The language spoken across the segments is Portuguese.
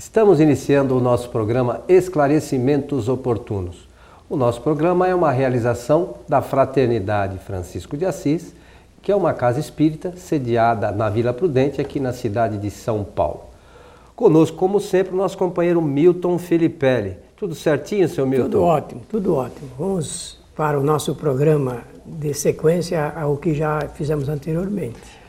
Estamos iniciando o nosso programa Esclarecimentos Oportunos. O nosso programa é uma realização da Fraternidade Francisco de Assis, que é uma casa espírita sediada na Vila Prudente, aqui na cidade de São Paulo. Conosco, como sempre, o nosso companheiro Milton Filipelli. Tudo certinho, seu Milton? Tudo ótimo, tudo ótimo. Vamos para o nosso programa de sequência ao que já fizemos anteriormente.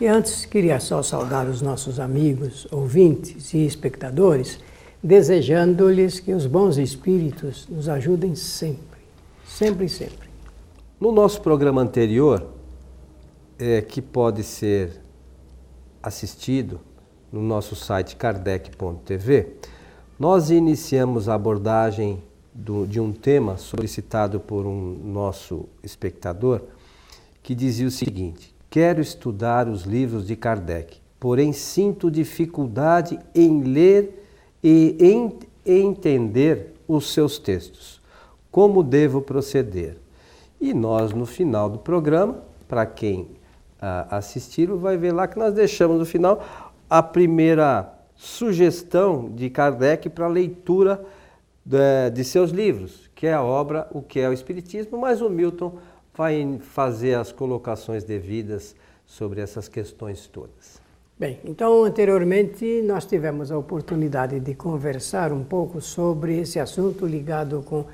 E antes, queria só saudar os nossos amigos, ouvintes e espectadores, desejando-lhes que os bons espíritos nos ajudem sempre, sempre sempre. No nosso programa anterior, é, que pode ser assistido no nosso site kardec.tv, nós iniciamos a abordagem do, de um tema solicitado por um nosso espectador que dizia o seguinte: Quero estudar os livros de Kardec, porém sinto dificuldade em ler e em entender os seus textos. Como devo proceder? E nós, no final do programa, para quem ah, assistiram, vai ver lá que nós deixamos no final a primeira sugestão de Kardec para leitura de, de seus livros, que é a obra O que é o Espiritismo, mas o Milton vai fazer as colocações devidas sobre essas questões todas. Bem, então anteriormente nós tivemos a oportunidade de conversar um pouco sobre esse assunto ligado com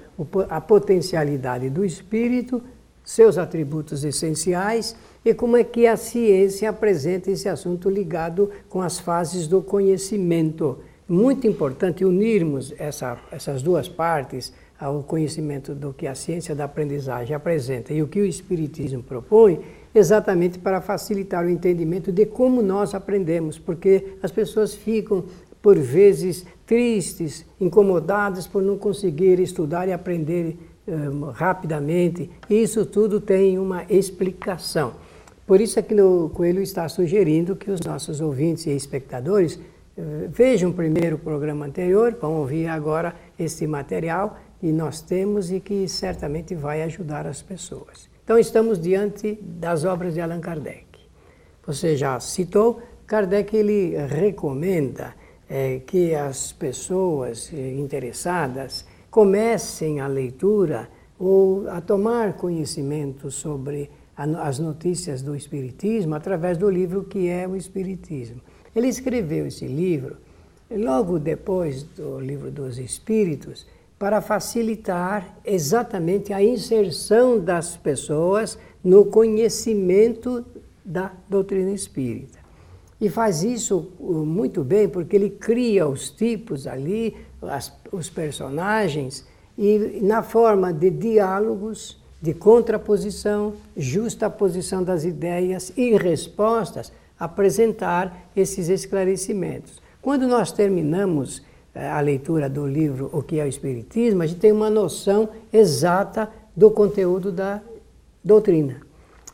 a potencialidade do espírito, seus atributos essenciais e como é que a ciência apresenta esse assunto ligado com as fases do conhecimento. Muito importante unirmos essa, essas duas partes ao conhecimento do que a ciência da aprendizagem apresenta e o que o Espiritismo propõe, exatamente para facilitar o entendimento de como nós aprendemos, porque as pessoas ficam, por vezes, tristes, incomodadas por não conseguir estudar e aprender um, rapidamente, e isso tudo tem uma explicação. Por isso é que o Coelho está sugerindo que os nossos ouvintes e espectadores uh, vejam primeiro o programa anterior, vão ouvir agora este material e nós temos e que certamente vai ajudar as pessoas. Então estamos diante das obras de Allan Kardec. Você já citou, Kardec ele recomenda é, que as pessoas eh, interessadas comecem a leitura ou a tomar conhecimento sobre as notícias do Espiritismo através do livro que é o Espiritismo. Ele escreveu esse livro logo depois do livro dos Espíritos para facilitar exatamente a inserção das pessoas no conhecimento da doutrina espírita. E faz isso uh, muito bem porque ele cria os tipos ali, as, os personagens, e na forma de diálogos, de contraposição, justa posição das ideias e respostas, apresentar esses esclarecimentos. Quando nós terminamos a leitura do livro O que é o Espiritismo, a gente tem uma noção exata do conteúdo da doutrina.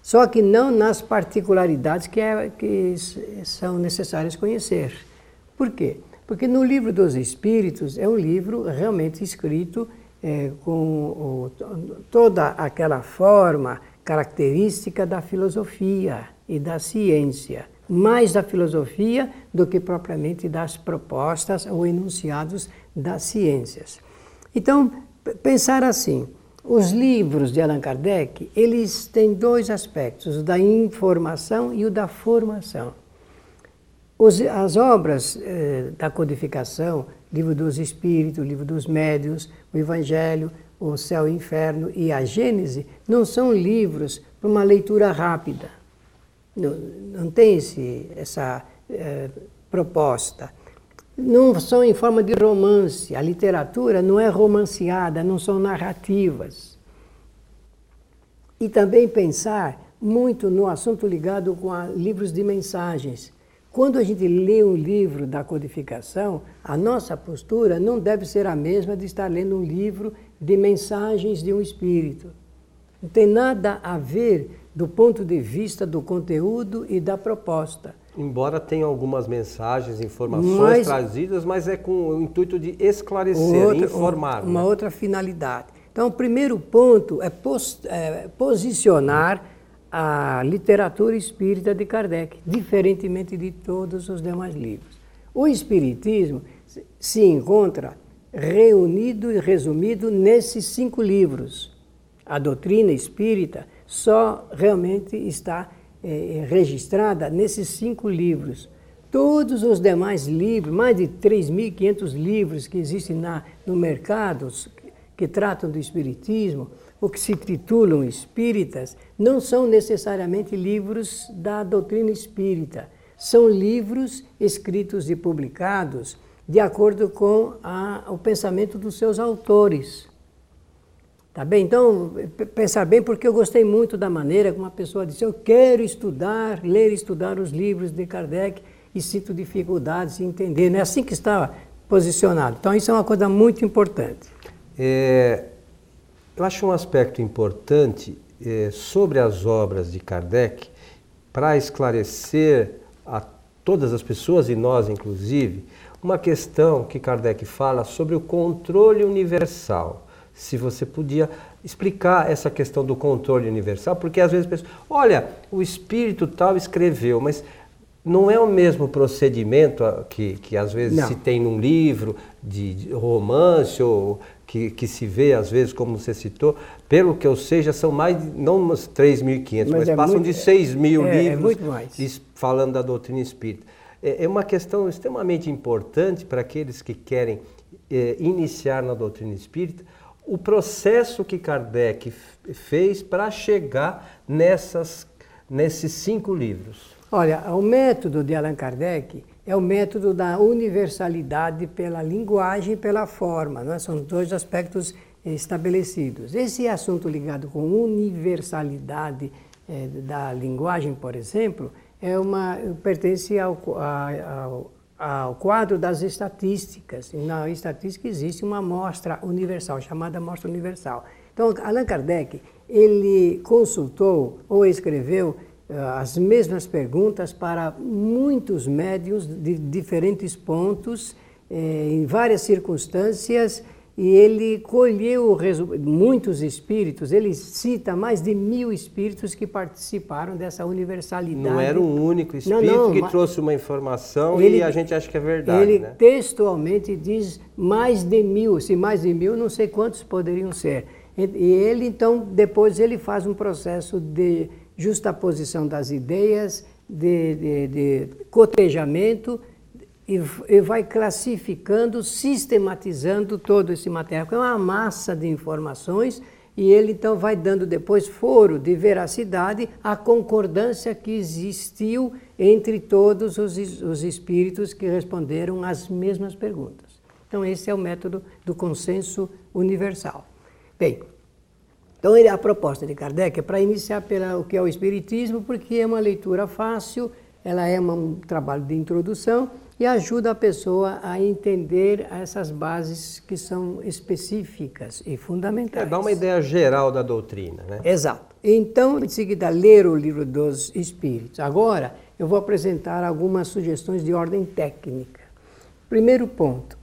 Só que não nas particularidades que, é, que são necessárias conhecer. Por quê? Porque no livro dos Espíritos é um livro realmente escrito é, com o, toda aquela forma característica da filosofia e da ciência mais da filosofia do que propriamente das propostas ou enunciados das ciências. Então, pensar assim, os livros de Allan Kardec, eles têm dois aspectos, o da informação e o da formação. Os, as obras eh, da codificação, Livro dos Espíritos, Livro dos Médios, o Evangelho, o Céu e o Inferno e a Gênese, não são livros para uma leitura rápida não, não tem esse, essa é, proposta. Não são em forma de romance. A literatura não é romanceada, não são narrativas. E também pensar muito no assunto ligado com a, livros de mensagens. Quando a gente lê um livro da codificação, a nossa postura não deve ser a mesma de estar lendo um livro de mensagens de um espírito. Não tem nada a ver do ponto de vista do conteúdo e da proposta. Embora tenha algumas mensagens, informações mas, trazidas, mas é com o intuito de esclarecer, outra, informar. Uma né? outra finalidade. Então, o primeiro ponto é, pos, é, posicionar a literatura espírita de Kardec, diferentemente de todos os demais livros. O Espiritismo se encontra reunido e resumido nesses cinco livros. A doutrina espírita só realmente está é, registrada nesses cinco livros. Todos os demais livros, mais de 3.500 livros que existem na, no mercado, que tratam do Espiritismo, ou que se titulam espíritas, não são necessariamente livros da doutrina espírita. São livros escritos e publicados de acordo com a, o pensamento dos seus autores. Tá bem? Então, pensar bem, porque eu gostei muito da maneira como a pessoa disse: eu quero estudar, ler e estudar os livros de Kardec e sinto dificuldades em entender. Não é assim que está posicionado. Então, isso é uma coisa muito importante. É, eu acho um aspecto importante é, sobre as obras de Kardec para esclarecer a todas as pessoas, e nós inclusive, uma questão que Kardec fala sobre o controle universal. Se você podia explicar essa questão do controle universal, porque às vezes pessoas, olha, o espírito tal escreveu, mas não é o mesmo procedimento que, que às vezes não. se tem num livro de romance ou que, que se vê às vezes, como você citou, pelo que eu sei, já são mais, não umas 3.500, mas, mas é passam muito, de 6 mil é, é livros é falando da doutrina espírita. É, é uma questão extremamente importante para aqueles que querem é, iniciar na doutrina espírita, o processo que Kardec fez para chegar nessas, nesses cinco livros. Olha, o método de Allan Kardec é o método da universalidade pela linguagem e pela forma. Não é? São dois aspectos estabelecidos. Esse assunto ligado com universalidade é, da linguagem, por exemplo, é uma, pertence ao, ao, ao quadro das estatísticas. Na estatística existe uma amostra universal, chamada amostra universal. Então, Allan Kardec, ele consultou ou escreveu uh, as mesmas perguntas para muitos médios de diferentes pontos, eh, em várias circunstâncias, e ele colheu muitos espíritos, ele cita mais de mil espíritos que participaram dessa universalidade. Não era um único espírito não, não, que trouxe uma informação ele, e a gente acha que é verdade. Ele né? textualmente diz mais de mil, se mais de mil, não sei quantos poderiam ser. E ele, então, depois ele faz um processo de justaposição das ideias, de, de, de cotejamento, e, e vai classificando, sistematizando todo esse material, que é uma massa de informações, e ele então vai dando depois foro de veracidade à concordância que existiu entre todos os, os espíritos que responderam às mesmas perguntas. Então, esse é o método do consenso universal. Bem, então a proposta de Kardec é para iniciar pela o que é o Espiritismo, porque é uma leitura fácil, ela é um trabalho de introdução e ajuda a pessoa a entender essas bases que são específicas e fundamentais. É, dá uma ideia geral da doutrina, né? Exato. Então, em seguida, ler o livro dos Espíritos. Agora, eu vou apresentar algumas sugestões de ordem técnica. Primeiro ponto,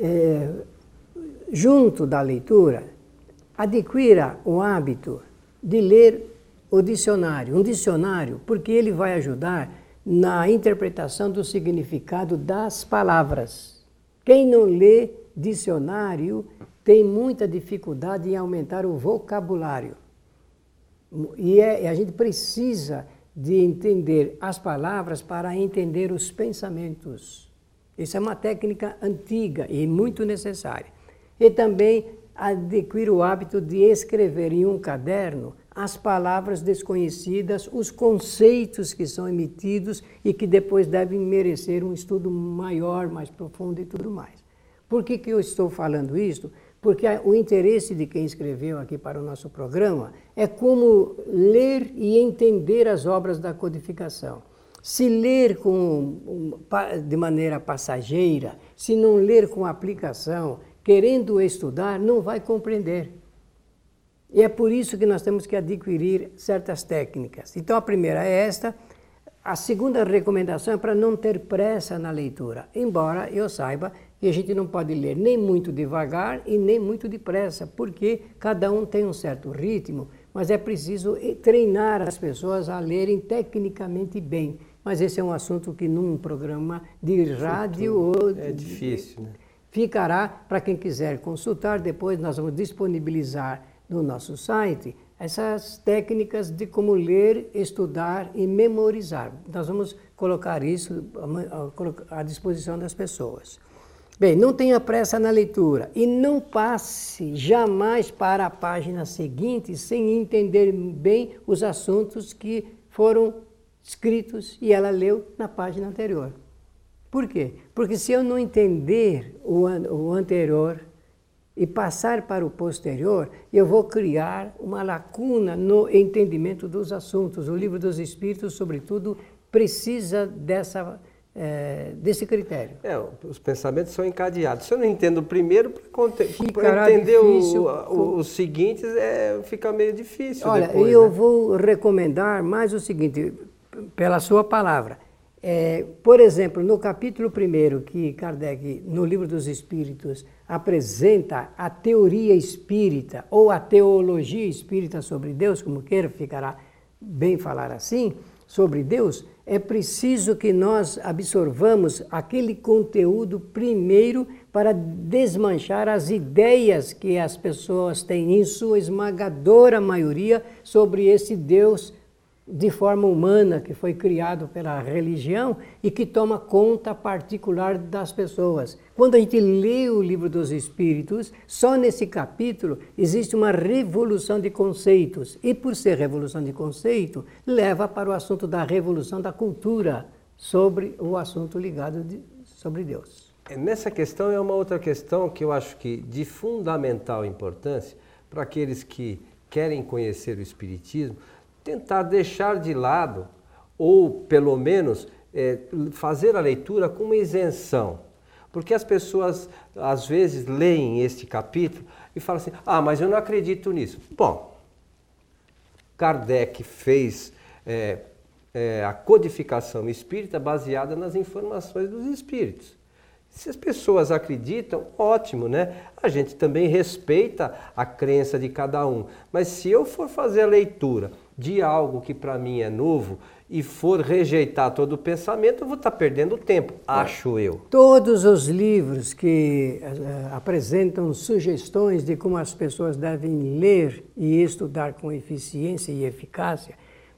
é, junto da leitura, adquira o hábito de ler o dicionário, um dicionário, porque ele vai ajudar na interpretação do significado das palavras. Quem não lê dicionário tem muita dificuldade em aumentar o vocabulário. E é, a gente precisa de entender as palavras para entender os pensamentos. Isso é uma técnica antiga e muito necessária. E também adquirir o hábito de escrever em um caderno as palavras desconhecidas, os conceitos que são emitidos e que depois devem merecer um estudo maior, mais profundo e tudo mais. Por que, que eu estou falando isso? Porque o interesse de quem escreveu aqui para o nosso programa é como ler e entender as obras da codificação. Se ler com, de maneira passageira, se não ler com aplicação, querendo estudar, não vai compreender. E é por isso que nós temos que adquirir certas técnicas. Então, a primeira é esta. A segunda recomendação é para não ter pressa na leitura, embora eu saiba que a gente não pode ler nem muito devagar e nem muito depressa, porque cada um tem um certo ritmo, mas é preciso treinar as pessoas a lerem tecnicamente bem. mas esse é um assunto que num programa de rádio ou é difícil, né? ficará para quem quiser consultar. Depois nós vamos disponibilizar no nosso site essas técnicas de como ler, estudar e memorizar. Nós vamos colocar isso à disposição das pessoas. Bem, não tenha pressa na leitura e não passe jamais para a página seguinte sem entender bem os assuntos que foram escritos e ela leu na página anterior. Por quê? Porque se eu não entender o, o anterior e passar para o posterior, eu vou criar uma lacuna no entendimento dos assuntos. O livro dos Espíritos, sobretudo, precisa dessa é, desse critério. É, os pensamentos são encadeados. Se eu não entendo o primeiro, para entender difícil, o, o, os seguintes, é, fica meio difícil. Olha, depois, eu né? vou recomendar mais o seguinte, pela sua palavra. É, por exemplo, no capítulo 1 que Kardec, no Livro dos Espíritos, apresenta a teoria espírita ou a teologia espírita sobre Deus, como queira, ficará bem falar assim, sobre Deus, é preciso que nós absorvamos aquele conteúdo primeiro para desmanchar as ideias que as pessoas têm, em sua esmagadora maioria, sobre esse Deus de forma humana que foi criado pela religião e que toma conta particular das pessoas. Quando a gente lê o livro dos Espíritos, só nesse capítulo existe uma revolução de conceitos e por ser revolução de conceito, leva para o assunto da revolução da cultura sobre o assunto ligado de, sobre Deus. É, nessa questão é uma outra questão que eu acho que de fundamental importância para aqueles que querem conhecer o espiritismo, tentar deixar de lado, ou pelo menos é, fazer a leitura com uma isenção. Porque as pessoas às vezes leem este capítulo e falam assim: ah, mas eu não acredito nisso. Bom, Kardec fez é, é, a codificação espírita baseada nas informações dos espíritos. Se as pessoas acreditam, ótimo, né? A gente também respeita a crença de cada um. Mas se eu for fazer a leitura de algo que para mim é novo e for rejeitar todo o pensamento, eu vou estar tá perdendo tempo, acho eu. Todos os livros que uh, apresentam sugestões de como as pessoas devem ler e estudar com eficiência e eficácia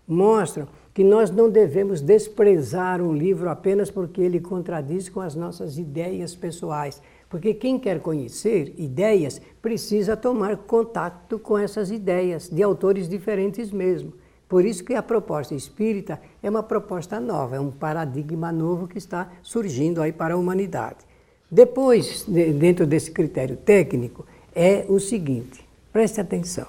mostram que nós não devemos desprezar um livro apenas porque ele contradiz com as nossas ideias pessoais. Porque quem quer conhecer ideias precisa tomar contato com essas ideias, de autores diferentes mesmo. Por isso que a proposta espírita é uma proposta nova, é um paradigma novo que está surgindo aí para a humanidade. Depois, dentro desse critério técnico, é o seguinte: preste atenção.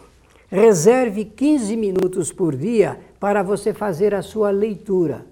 Reserve 15 minutos por dia para você fazer a sua leitura.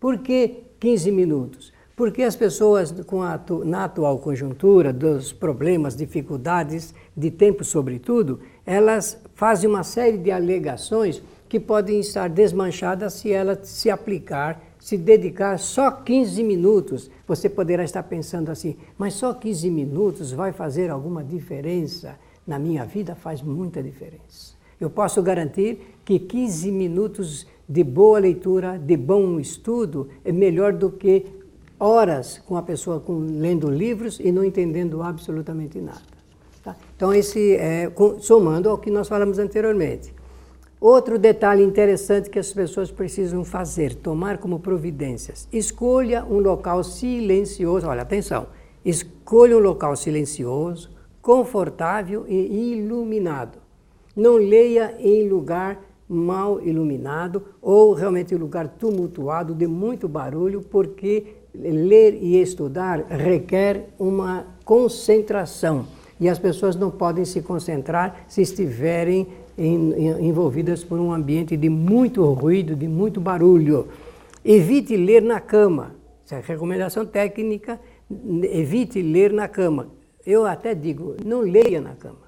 Por que 15 minutos? Porque as pessoas, com a, na atual conjuntura dos problemas, dificuldades de tempo, sobretudo, elas fazem uma série de alegações que podem estar desmanchadas se ela se aplicar, se dedicar só 15 minutos. Você poderá estar pensando assim, mas só 15 minutos vai fazer alguma diferença? Na minha vida faz muita diferença. Eu posso garantir que 15 minutos de boa leitura, de bom estudo, é melhor do que horas com a pessoa com, lendo livros e não entendendo absolutamente nada. Tá? Então, esse é somando ao que nós falamos anteriormente. Outro detalhe interessante que as pessoas precisam fazer, tomar como providências. Escolha um local silencioso, olha, atenção, escolha um local silencioso, confortável e iluminado. Não leia em lugar mal iluminado ou realmente em lugar tumultuado, de muito barulho, porque ler e estudar requer uma concentração. E as pessoas não podem se concentrar se estiverem envolvidas por um ambiente de muito ruído, de muito barulho. Evite ler na cama. Essa é a recomendação técnica. Evite ler na cama. Eu até digo, não leia na cama.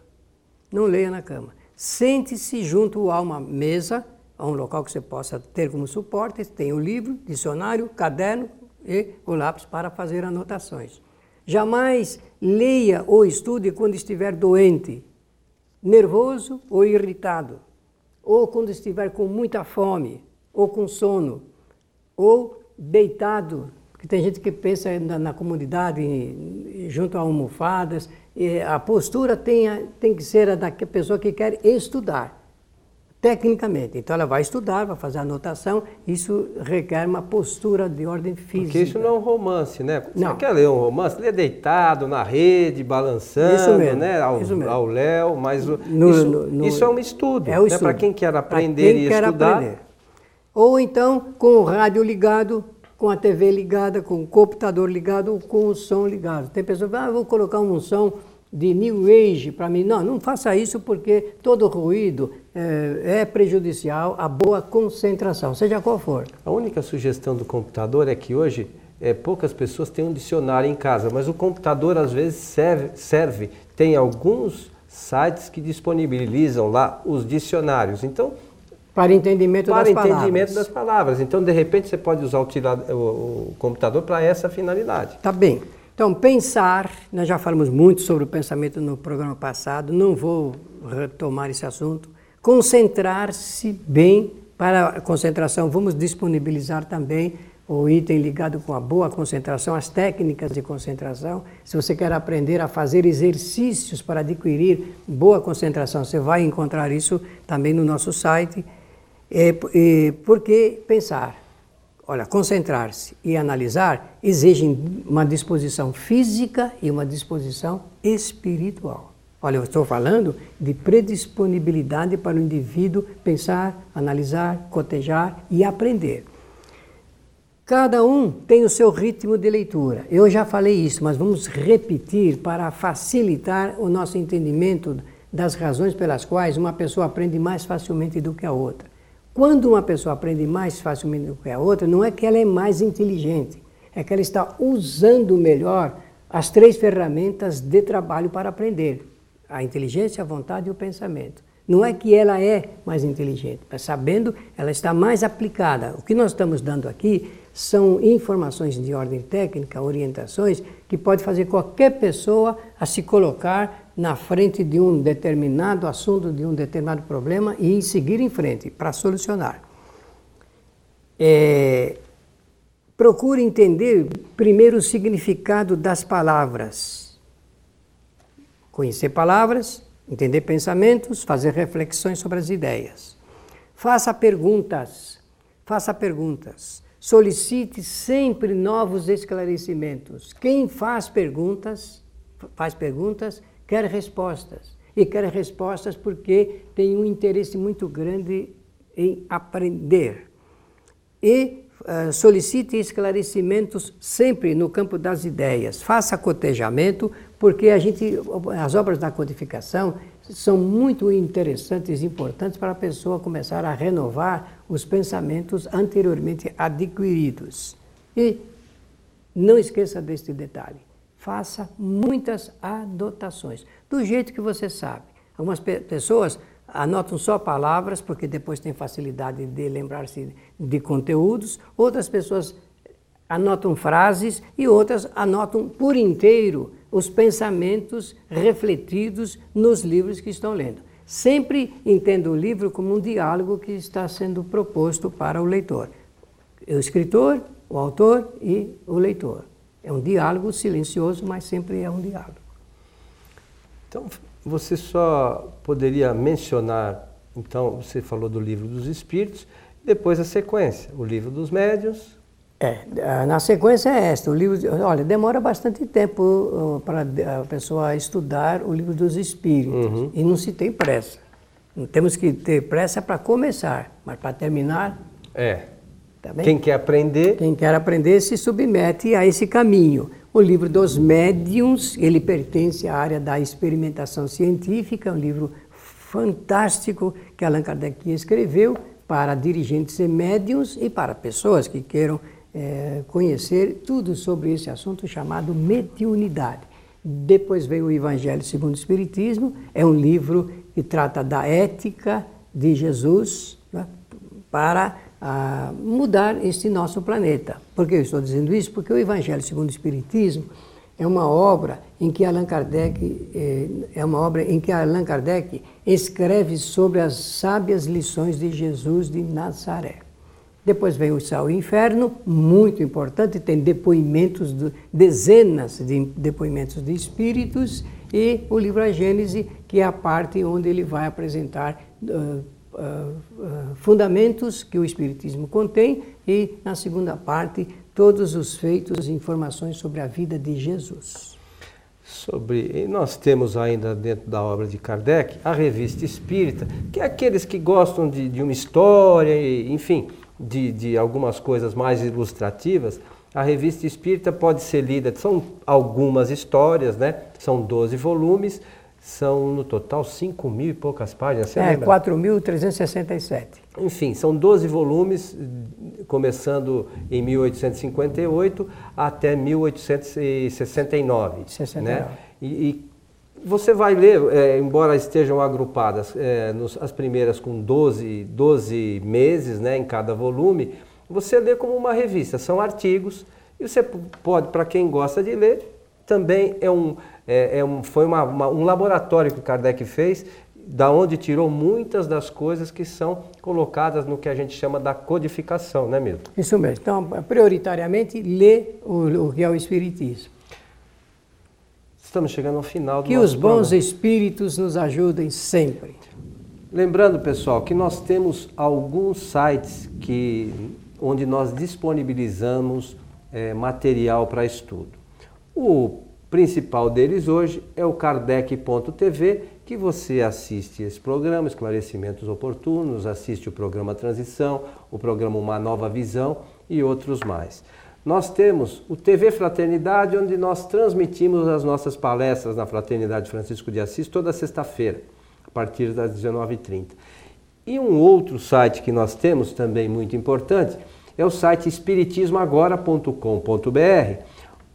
Não leia na cama. Sente-se junto a uma mesa, a um local que você possa ter como suporte, tem o livro, dicionário, caderno e o lápis para fazer anotações. Jamais leia ou estude quando estiver doente, nervoso ou irritado, ou quando estiver com muita fome, ou com sono, ou deitado, porque tem gente que pensa na, na comunidade junto a almofadas, a postura tem, tem que ser a da pessoa que quer estudar tecnicamente. Então ela vai estudar, vai fazer anotação, isso requer uma postura de ordem física. Porque isso não é um romance, né? Você não. quer ler um romance, lê deitado, na rede, balançando, isso mesmo, né? Ao, isso mesmo. ao léu, mas no, isso, no, no, isso, é um estudo. É o né? Para quem quer aprender quem e quer estudar. Aprender. Ou então com o rádio ligado, com a TV ligada, com o computador ligado ou com o som ligado. Tem pessoas que ah, vou colocar um som de New Age para mim. Não, não faça isso porque todo ruído é, é, prejudicial à boa concentração, seja qual for. A única sugestão do computador é que hoje é, poucas pessoas têm um dicionário em casa, mas o computador às vezes serve, serve tem alguns sites que disponibilizam lá os dicionários. Então, para entendimento para das entendimento palavras. das palavras. Então, de repente, você pode usar o, o, o computador para essa finalidade. Tá bem. Então, pensar, nós já falamos muito sobre o pensamento no programa passado, não vou retomar esse assunto. Concentrar-se bem, para a concentração, vamos disponibilizar também o item ligado com a boa concentração, as técnicas de concentração. Se você quer aprender a fazer exercícios para adquirir boa concentração, você vai encontrar isso também no nosso site. É, é, porque pensar, Olha, concentrar-se e analisar exigem uma disposição física e uma disposição espiritual. Olha, eu estou falando de predisponibilidade para o indivíduo pensar, analisar, cotejar e aprender. Cada um tem o seu ritmo de leitura. Eu já falei isso, mas vamos repetir para facilitar o nosso entendimento das razões pelas quais uma pessoa aprende mais facilmente do que a outra. Quando uma pessoa aprende mais facilmente do que a outra, não é que ela é mais inteligente, é que ela está usando melhor as três ferramentas de trabalho para aprender: a inteligência, a vontade e o pensamento. Não é que ela é mais inteligente, mas sabendo, ela está mais aplicada. O que nós estamos dando aqui são informações de ordem técnica, orientações que pode fazer qualquer pessoa a se colocar na frente de um determinado assunto, de um determinado problema e seguir em frente para solucionar. É, procure entender primeiro o significado das palavras. Conhecer palavras, entender pensamentos, fazer reflexões sobre as ideias. Faça perguntas, faça perguntas. Solicite sempre novos esclarecimentos. Quem faz perguntas, faz perguntas, quer respostas. E quer respostas porque tem um interesse muito grande em aprender. E uh, solicite esclarecimentos sempre no campo das ideias. Faça cotejamento, porque a gente, as obras da codificação são muito interessantes e importantes para a pessoa começar a renovar os pensamentos anteriormente adquiridos. E não esqueça deste detalhe faça muitas anotações, do jeito que você sabe. Algumas pe pessoas anotam só palavras, porque depois tem facilidade de lembrar-se de conteúdos, outras pessoas anotam frases e outras anotam por inteiro os pensamentos refletidos nos livros que estão lendo. Sempre entenda o livro como um diálogo que está sendo proposto para o leitor. O escritor, o autor e o leitor. É um diálogo silencioso, mas sempre é um diálogo. Então, você só poderia mencionar, então, você falou do livro dos espíritos, depois a sequência, o livro dos médiuns. É, na sequência é esta, o livro, olha, demora bastante tempo uh, para a pessoa estudar o livro dos espíritos, uhum. e não se tem pressa. Não temos que ter pressa para começar, mas para terminar... É, Tá Quem quer aprender? Quem quer aprender se submete a esse caminho. O livro dos médiums, ele pertence à área da experimentação científica, um livro fantástico que Allan Kardec escreveu para dirigentes e médiums e para pessoas que queiram é, conhecer tudo sobre esse assunto chamado mediunidade. Depois veio o Evangelho segundo o Espiritismo, é um livro que trata da ética de Jesus né, para a mudar este nosso planeta. Por que eu estou dizendo isso? Porque o Evangelho segundo o Espiritismo é uma obra em que Allan Kardec é, é uma obra em que Allan Kardec escreve sobre as sábias lições de Jesus de Nazaré. Depois vem o Céu e o Inferno, muito importante, tem depoimentos, de, dezenas de depoimentos de espíritos, e o livro A Gênese, que é a parte onde ele vai apresentar uh, uh, fundamentos que o Espiritismo contém, e na segunda parte, todos os feitos e informações sobre a vida de Jesus. Sobre, nós temos ainda dentro da obra de Kardec a revista Espírita, que é aqueles que gostam de, de uma história, enfim, de, de algumas coisas mais ilustrativas, a revista espírita pode ser lida, são algumas histórias, né? São 12 volumes, são no total 5 mil e poucas páginas. Você é, 4.367. Enfim, são 12 volumes, começando em 1858 até 1869. 69. Né? E, e você vai ler, é, embora estejam agrupadas é, nos, as primeiras com 12, 12 meses né, em cada volume, você lê como uma revista, são artigos, e você pode, para quem gosta de ler, também é um, é, é um, foi uma, uma, um laboratório que o Kardec fez, da onde tirou muitas das coisas que são colocadas no que a gente chama da codificação, né mesmo? Isso mesmo. Então, prioritariamente, lê o, o que é o Espiritismo. Estamos chegando ao final do Que os bons programa. espíritos nos ajudem sempre. Lembrando, pessoal, que nós temos alguns sites que, onde nós disponibilizamos é, material para estudo. O principal deles hoje é o kardec.tv, que você assiste esse programa, Esclarecimentos Oportunos, assiste o programa Transição, o programa Uma Nova Visão e outros mais. Nós temos o TV Fraternidade, onde nós transmitimos as nossas palestras na Fraternidade Francisco de Assis toda sexta-feira, a partir das 19h30. E um outro site que nós temos, também muito importante, é o site espiritismoagora.com.br,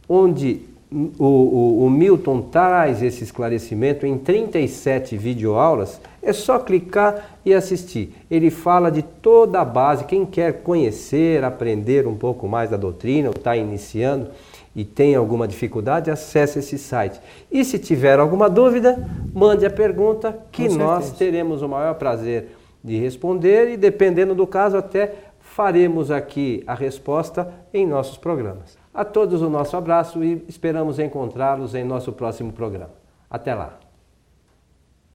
onde o, o, o, Milton traz esse esclarecimento em 37 videoaulas, é só clicar e assistir. Ele fala de toda a base, quem quer conhecer, aprender um pouco mais da doutrina, ou está iniciando e tem alguma dificuldade, acesse esse site. E se tiver alguma dúvida, mande a pergunta que nós teremos o maior prazer de responder e dependendo do caso até faremos aqui a resposta em nossos programas. A todos o nosso abraço e esperamos encontrá-los em nosso próximo programa. Até lá!